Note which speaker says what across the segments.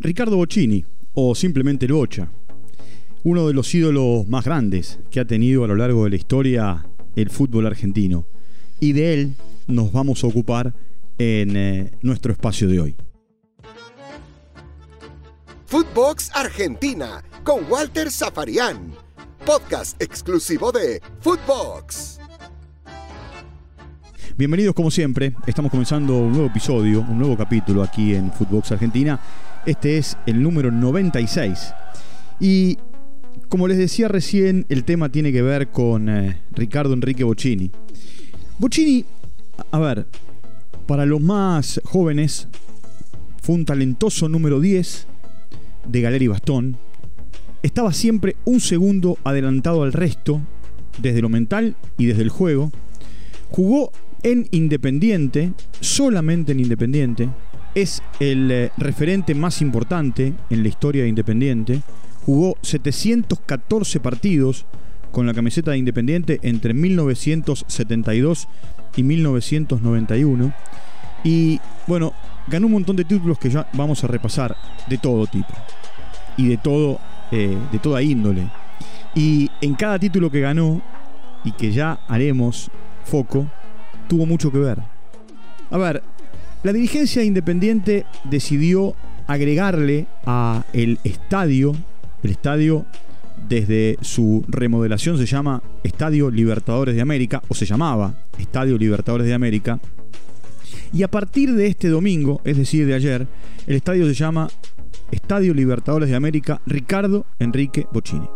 Speaker 1: Ricardo Bocini, o simplemente Bocha, uno de los ídolos más grandes que ha tenido a lo largo de la historia el fútbol argentino. Y de él nos vamos a ocupar en eh, nuestro espacio de hoy.
Speaker 2: Footbox Argentina con Walter Zafarian, podcast exclusivo de Footbox.
Speaker 1: Bienvenidos como siempre, estamos comenzando un nuevo episodio, un nuevo capítulo aquí en Footbox Argentina. Este es el número 96. Y como les decía recién, el tema tiene que ver con eh, Ricardo Enrique Bocini. Bocini, a ver, para los más jóvenes, fue un talentoso número 10 de Galeri Bastón. Estaba siempre un segundo adelantado al resto, desde lo mental y desde el juego. Jugó en Independiente, solamente en Independiente. Es el eh, referente más importante en la historia de Independiente. Jugó 714 partidos con la camiseta de Independiente entre 1972 y 1991. Y bueno, ganó un montón de títulos que ya vamos a repasar de todo tipo y de todo, eh, de toda índole. Y en cada título que ganó y que ya haremos foco, tuvo mucho que ver. A ver, la dirigencia independiente decidió agregarle a el estadio, el estadio desde su remodelación se llama Estadio Libertadores de América, o se llamaba Estadio Libertadores de América, y a partir de este domingo, es decir, de ayer, el estadio se llama Estadio Libertadores de América Ricardo Enrique Bocini.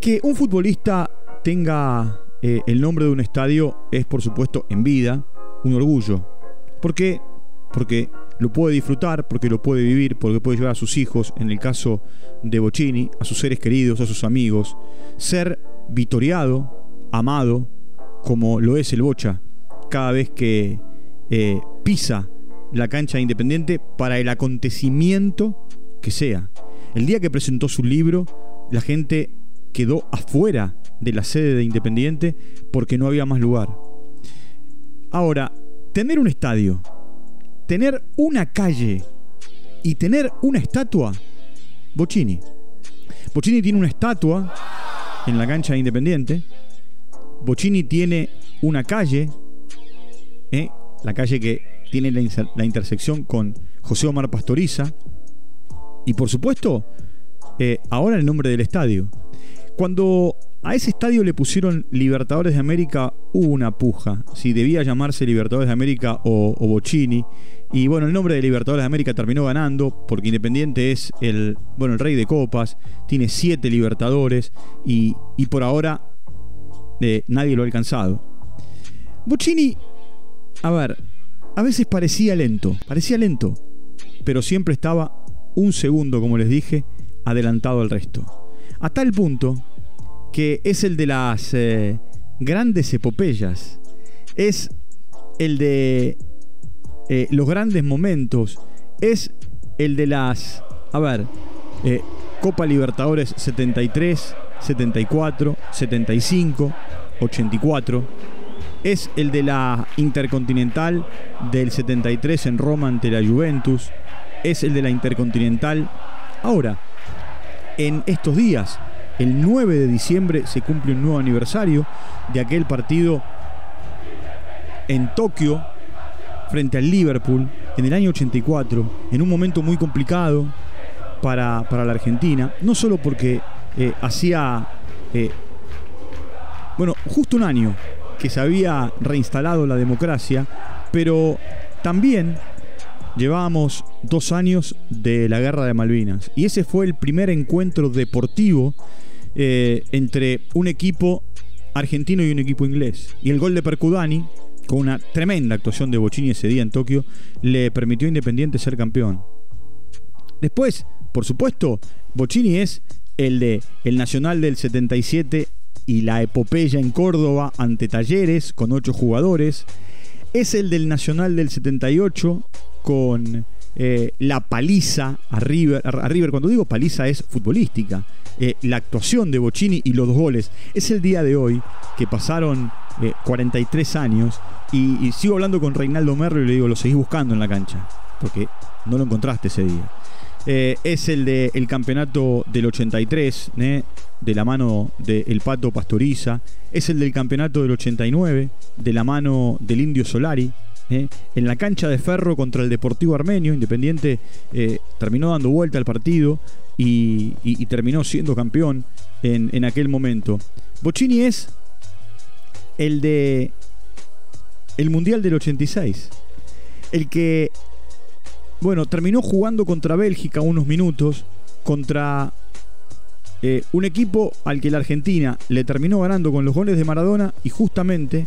Speaker 1: Que un futbolista tenga eh, el nombre de un estadio es, por supuesto, en vida, un orgullo. ¿Por qué? Porque lo puede disfrutar, porque lo puede vivir, porque puede llevar a sus hijos, en el caso de Bocini, a sus seres queridos, a sus amigos, ser vitoriado, amado, como lo es el Bocha, cada vez que eh, pisa la cancha de Independiente para el acontecimiento que sea. El día que presentó su libro, la gente quedó afuera de la sede de Independiente porque no había más lugar. Ahora, tener un estadio, tener una calle y tener una estatua, Bocini. Bocini tiene una estatua en la cancha de Independiente. Bocini tiene una calle, ¿eh? la calle que tiene la, intersección con José Omar Pastoriza. Y por supuesto, eh, ahora el nombre del estadio. Cuando a ese estadio le pusieron Libertadores de América, hubo una puja, si debía llamarse Libertadores de América o, o. Y bueno, el nombre de Libertadores de América terminó ganando porque Independiente es el, bueno, el rey de copas, tiene siete Libertadores y, y por ahora eh, nadie lo ha alcanzado. Bocini, a ver, a veces parecía lento, parecía lento, pero siempre estaba un segundo, como les dije, adelantado al resto. A tal punto que es el de las eh, grandes epopeyas, es el de eh, los grandes momentos, es el de las, a ver, eh, Copa Libertadores 73, 74, 75, 84, es el de la Intercontinental del 73 en Roma ante la Juventus, es el de la Intercontinental. Ahora, en estos días, el 9 de diciembre se cumple un nuevo aniversario de aquel partido en Tokio frente al Liverpool en el año 84, en un momento muy complicado para, para la Argentina, no solo porque eh, hacía, eh, bueno, justo un año que se había reinstalado la democracia, pero también llevábamos dos años de la guerra de Malvinas y ese fue el primer encuentro deportivo eh, entre un equipo argentino y un equipo inglés. Y el gol de Percudani, con una tremenda actuación de Bocini ese día en Tokio, le permitió a Independiente ser campeón. Después, por supuesto, Bocini es el de el Nacional del 77 y la epopeya en Córdoba ante Talleres con ocho jugadores. Es el del Nacional del 78 con eh, la paliza a River. Cuando digo paliza es futbolística. Eh, la actuación de Bocini y los dos goles. Es el día de hoy que pasaron 43 eh, años y, sigo hablando con Reinaldo Merlo y le digo, lo seguís buscando en la cancha, porque no lo encontraste ese día. Eh, es el del el campeonato del 83, ¿eh? de la mano del Pato Pastoriza. Es el del campeonato del 89, de la mano del Indio Solari. ¿eh? En la cancha de Ferro contra el Deportivo Armenio, Independiente terminó dando vuelta al partido y, terminó siendo campeón en, en aquel momento. Bocini es el de el Mundial del 86. El que bueno, terminó jugando contra Bélgica unos minutos, contra eh, un equipo al que la Argentina le terminó ganando con los goles de Maradona y justamente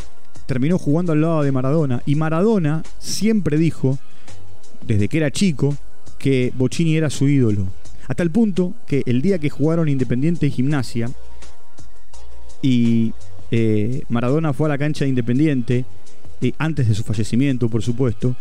Speaker 1: terminó jugando al lado de Maradona. Y Maradona siempre dijo, desde que era chico, que Bocini era su ídolo. Hasta el punto que el día que jugaron Independiente y Gimnasia, y eh, Maradona fue a la cancha de Independiente, eh, antes de su fallecimiento, por supuesto,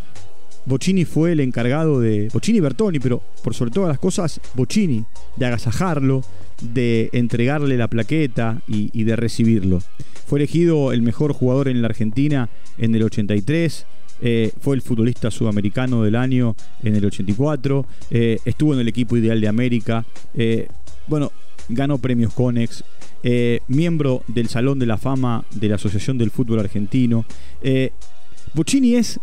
Speaker 1: Bocini fue el encargado de. Bocini y Bertoni, pero por sobre todas las cosas, Bocini, de agasajarlo, de entregarle la plaqueta y, de recibirlo. Fue elegido el mejor jugador en la Argentina en el 83. Eh, fue el futbolista sudamericano del año en el 84. Eh, estuvo en el equipo ideal de América. Eh, bueno, ganó premios Conex. miembro del Salón de la Fama de la Asociación del Fútbol Argentino. Bocini es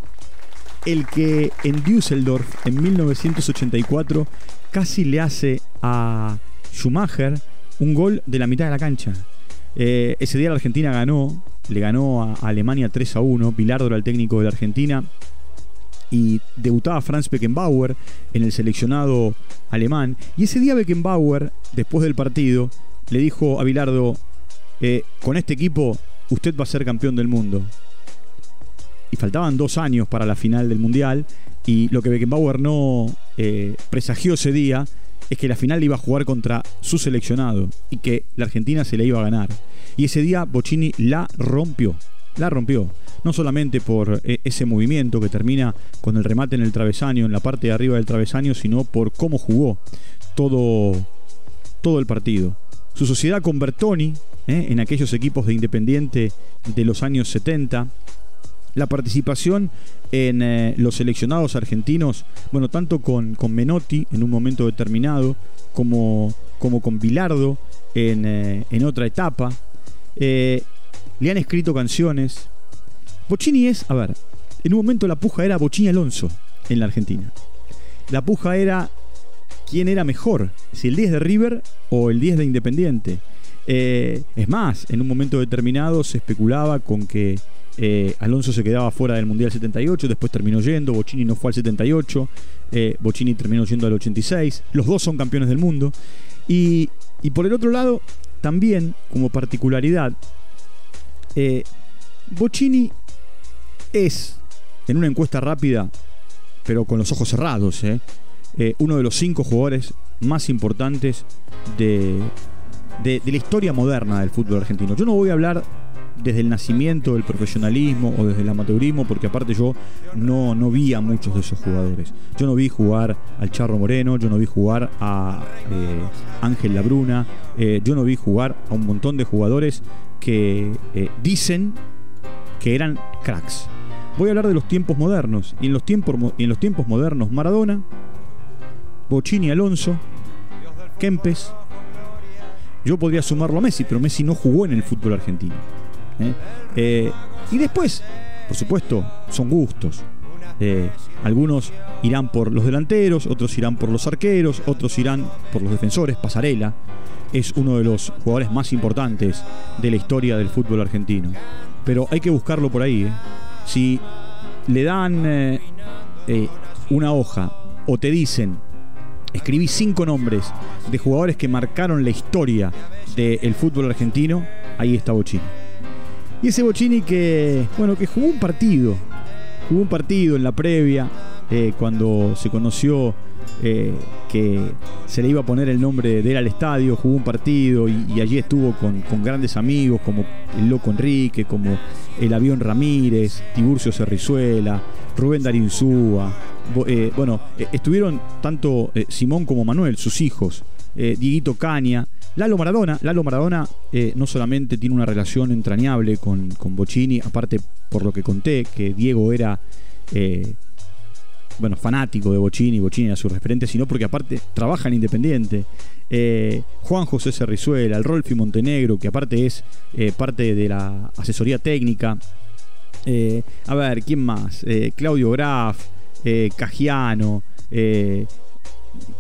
Speaker 1: el que en Düsseldorf en 1984 casi le hace a Schumacher un gol de la mitad de la cancha. Eh, ese día la Argentina ganó, le ganó a Alemania 3 a 1. Bilardo era el técnico de la Argentina y debutaba Franz Beckenbauer en el seleccionado alemán. Y ese día Beckenbauer, después del partido, le dijo a Bilardo: eh, Con este equipo, usted va a ser campeón del mundo y faltaban dos años para la final del Mundial. Y lo que Beckenbauer no eh, presagió ese día es que la final iba a jugar contra su seleccionado y que la Argentina se la iba a ganar. Y ese día Bocini la rompió, la rompió. No solamente por eh, ese movimiento que termina con el remate en el travesaño, en la parte de arriba del travesaño, sino por cómo jugó todo, todo el partido. Su sociedad con Bertoni, eh, en aquellos equipos de Independiente de los años 70, la participación en eh, los seleccionados argentinos, bueno, tanto con, con, Menotti en un momento determinado, como, como con Bilardo en, eh, otra etapa. Eh, le han escrito canciones. Bocini es, a ver, en un momento la puja era Bocini Alonso en la Argentina. La puja era quién era mejor, si el 10 de River o el 10 de Independiente. es más, en un momento determinado se especulaba con que eh, Alonso se quedaba fuera del Mundial 78, después terminó yendo, Bocini no fue al 78, eh, Bocini terminó yendo al 86, los dos son campeones del mundo. Y, por el otro lado, también como particularidad, eh, Bocini es, en una encuesta rápida, pero con los ojos cerrados, uno de los cinco jugadores más importantes de, la historia moderna del fútbol argentino. Yo no voy a hablar desde el nacimiento del profesionalismo o desde el amateurismo, porque aparte yo no, no vi a muchos de esos jugadores. Yo no vi jugar al Charro Moreno, yo no vi jugar a eh, Ángel Labruna, eh, yo no vi jugar a un montón de jugadores que eh, dicen que eran cracks. Voy a hablar de los tiempos modernos. Y en los tiempos, y en los tiempos modernos, Maradona, Bocini Alonso, Kempes. Yo podría sumarlo a Messi, pero Messi no jugó en el fútbol argentino. ¿Eh? Eh, y después, por supuesto, son gustos. Eh, algunos irán por los delanteros, otros irán por los arqueros, otros irán por los defensores. Pasarela es uno de los jugadores más importantes de la historia del fútbol argentino. Pero hay que buscarlo por ahí. Si le dan una hoja o te dicen, escribí cinco nombres de jugadores que marcaron la historia del fútbol argentino, ahí está Bochini. Y ese Bocini que, bueno, que jugó un partido, jugó un partido en la previa, eh, cuando se conoció eh, que se le iba a poner el nombre de él al estadio, jugó un partido y, allí estuvo con, grandes amigos como el Loco Enrique, como el Avión Ramírez, Tiburcio Cerrizuela, Rubén Darinzúa. Eh, bueno, estuvieron tanto Simón como Manuel, sus hijos, Dieguito Caña. Lalo Maradona, Lalo Maradona eh, no solamente tiene una relación entrañable con, con Bocini, aparte por lo que conté, que Diego era eh, bueno, fanático de Bocini, Bocini era su referente, sino porque aparte trabaja en Independiente. Eh, Juan José Cerrizuela, el Rolfi Montenegro, que aparte es eh, parte de la asesoría técnica. Eh, a ver, ¿quién más? Claudio Graf, Cagiano,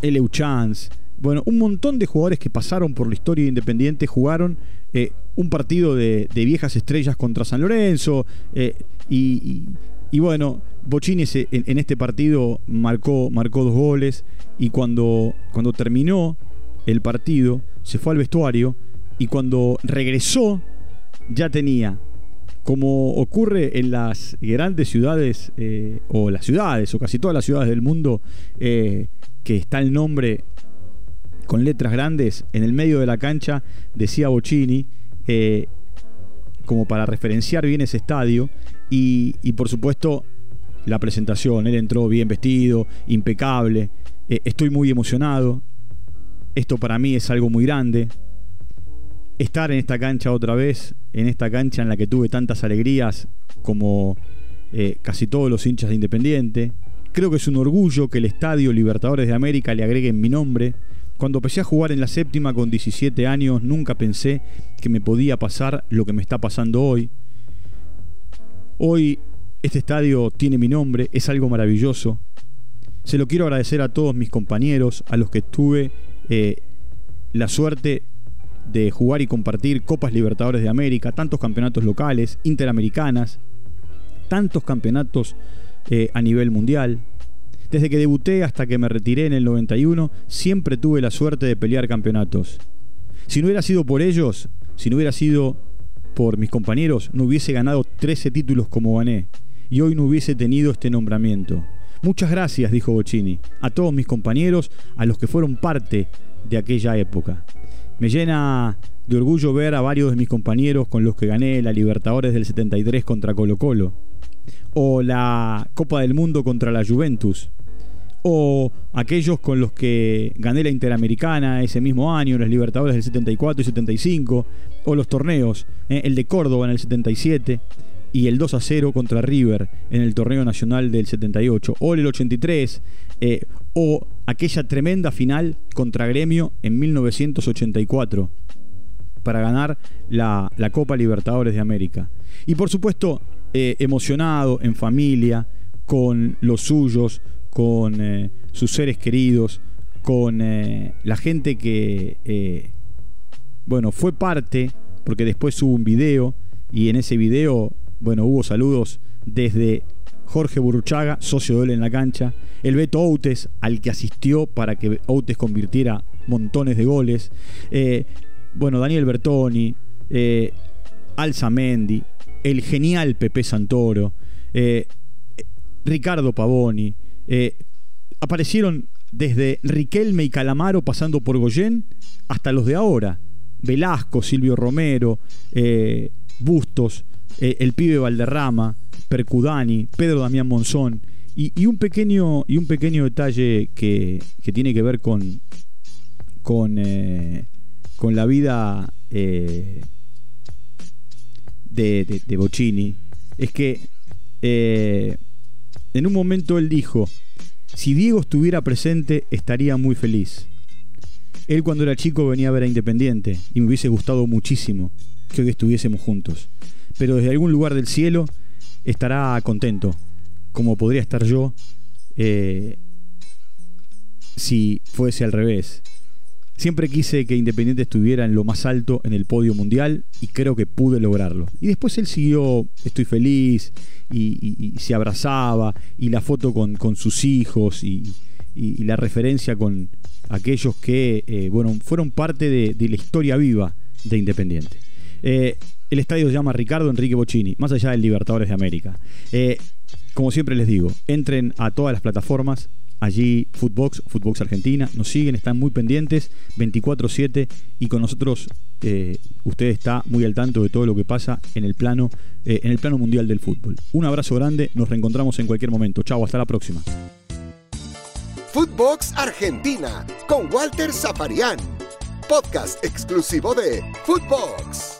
Speaker 1: Eleuchans. Bueno, un montón de jugadores que pasaron por la historia de Independiente jugaron un partido de, viejas estrellas contra San Lorenzo. y, bueno, Bocini en, este partido marcó, marcó dos goles. Y cuando, cuando terminó el partido, se fue al vestuario y cuando regresó ya tenía, como ocurre en las grandes ciudades, eh, o las ciudades, o casi todas las ciudades del mundo, eh, que está el nombre con letras grandes en el medio de la cancha, decía Bocini, eh, como para referenciar bien ese estadio, y, y, por supuesto la presentación, él entró bien vestido, impecable, estoy muy emocionado, esto para mí es algo muy grande. Estar en esta cancha otra vez, en esta cancha en la que tuve tantas alegrías como eh, casi todos los hinchas de Independiente. Creo que es un orgullo que el Estadio Libertadores de América le agreguen mi nombre. Cuando empecé a jugar en la séptima con 17 años, nunca pensé que me podía pasar lo que me está pasando hoy. Hoy este estadio tiene mi nombre, es algo maravilloso. Se lo quiero agradecer a todos mis compañeros, a los que estuve eh, la suerte de jugar y compartir Copas Libertadores de América, tantos campeonatos locales, interamericanas, tantos campeonatos eh, a nivel mundial. Desde que debuté hasta que me retiré en el 91, siempre tuve la suerte de pelear campeonatos. Si no hubiera sido por ellos, si no hubiera sido por mis compañeros, no hubiese ganado 13 títulos como gané y hoy no hubiese tenido este nombramiento. Muchas gracias, dijo Bocini, a todos mis compañeros, a los que fueron parte de aquella época. Me llena de orgullo ver a varios de mis compañeros con los que gané la Libertadores del 73 contra Colo Colo, o la Copa del Mundo contra la Juventus, o aquellos con los que gané la Interamericana ese mismo año, las Libertadores del 74 y 75, o los torneos, eh, el de Córdoba en el 77 y el 2 a 0 contra River en el torneo nacional del 78, o el 83, eh, o aquella tremenda final contra Gremio en 1984 para ganar la, Copa Libertadores de América. Y por supuesto, eh, emocionado, en familia, con los suyos, con eh, sus seres queridos, con la gente que, bueno, fue parte, porque después hubo un video, y en ese video bueno, hubo saludos desde Jorge Burruchaga, socio de él en la cancha, el Beto Outes, al que asistió para que Outes convirtiera montones de goles, eh, bueno, Daniel Bertoni, eh, Alza Mendi, el genial Pepe Santoro, eh, Ricardo Pavoni, aparecieron desde Riquelme y Calamaro pasando por Goyen hasta los de ahora, Velasco, Silvio Romero, Bustos, eh, el pibe Valderrama, Percudani, Pedro Damián Monzón. Y, un, pequeño, y un pequeño detalle que, tiene que ver con, con, eh, con la vida eh, de, de, Bocini es que en un momento él dijo, si Diego estuviera presente estaría muy feliz. Él cuando era chico venía a ver a Independiente y me hubiese gustado muchísimo que hoy estuviésemos juntos pero desde algún lugar del cielo estará contento, como podría estar yo eh, si fuese al revés. Siempre quise que Independiente estuviera en lo más alto en el podio mundial y creo que pude lograrlo. Y después él siguió, estoy feliz, y, se abrazaba, y la foto con, sus hijos, y, la referencia con aquellos que eh, bueno, fueron parte de, la historia viva de Independiente. Eh, el estadio se llama Ricardo Enrique Bocini, más allá del Libertadores de América. Eh, como siempre les digo, entren a todas las plataformas, allí Footbox, Footbox Argentina, nos siguen, están muy pendientes, 24/7 y con nosotros eh, usted está muy al tanto de todo lo que pasa en el plano en el plano mundial del fútbol. Un abrazo grande, nos reencontramos en cualquier momento. Chao, hasta la próxima.
Speaker 2: Footbox Argentina con Walter Zaparián, podcast exclusivo de Footbox.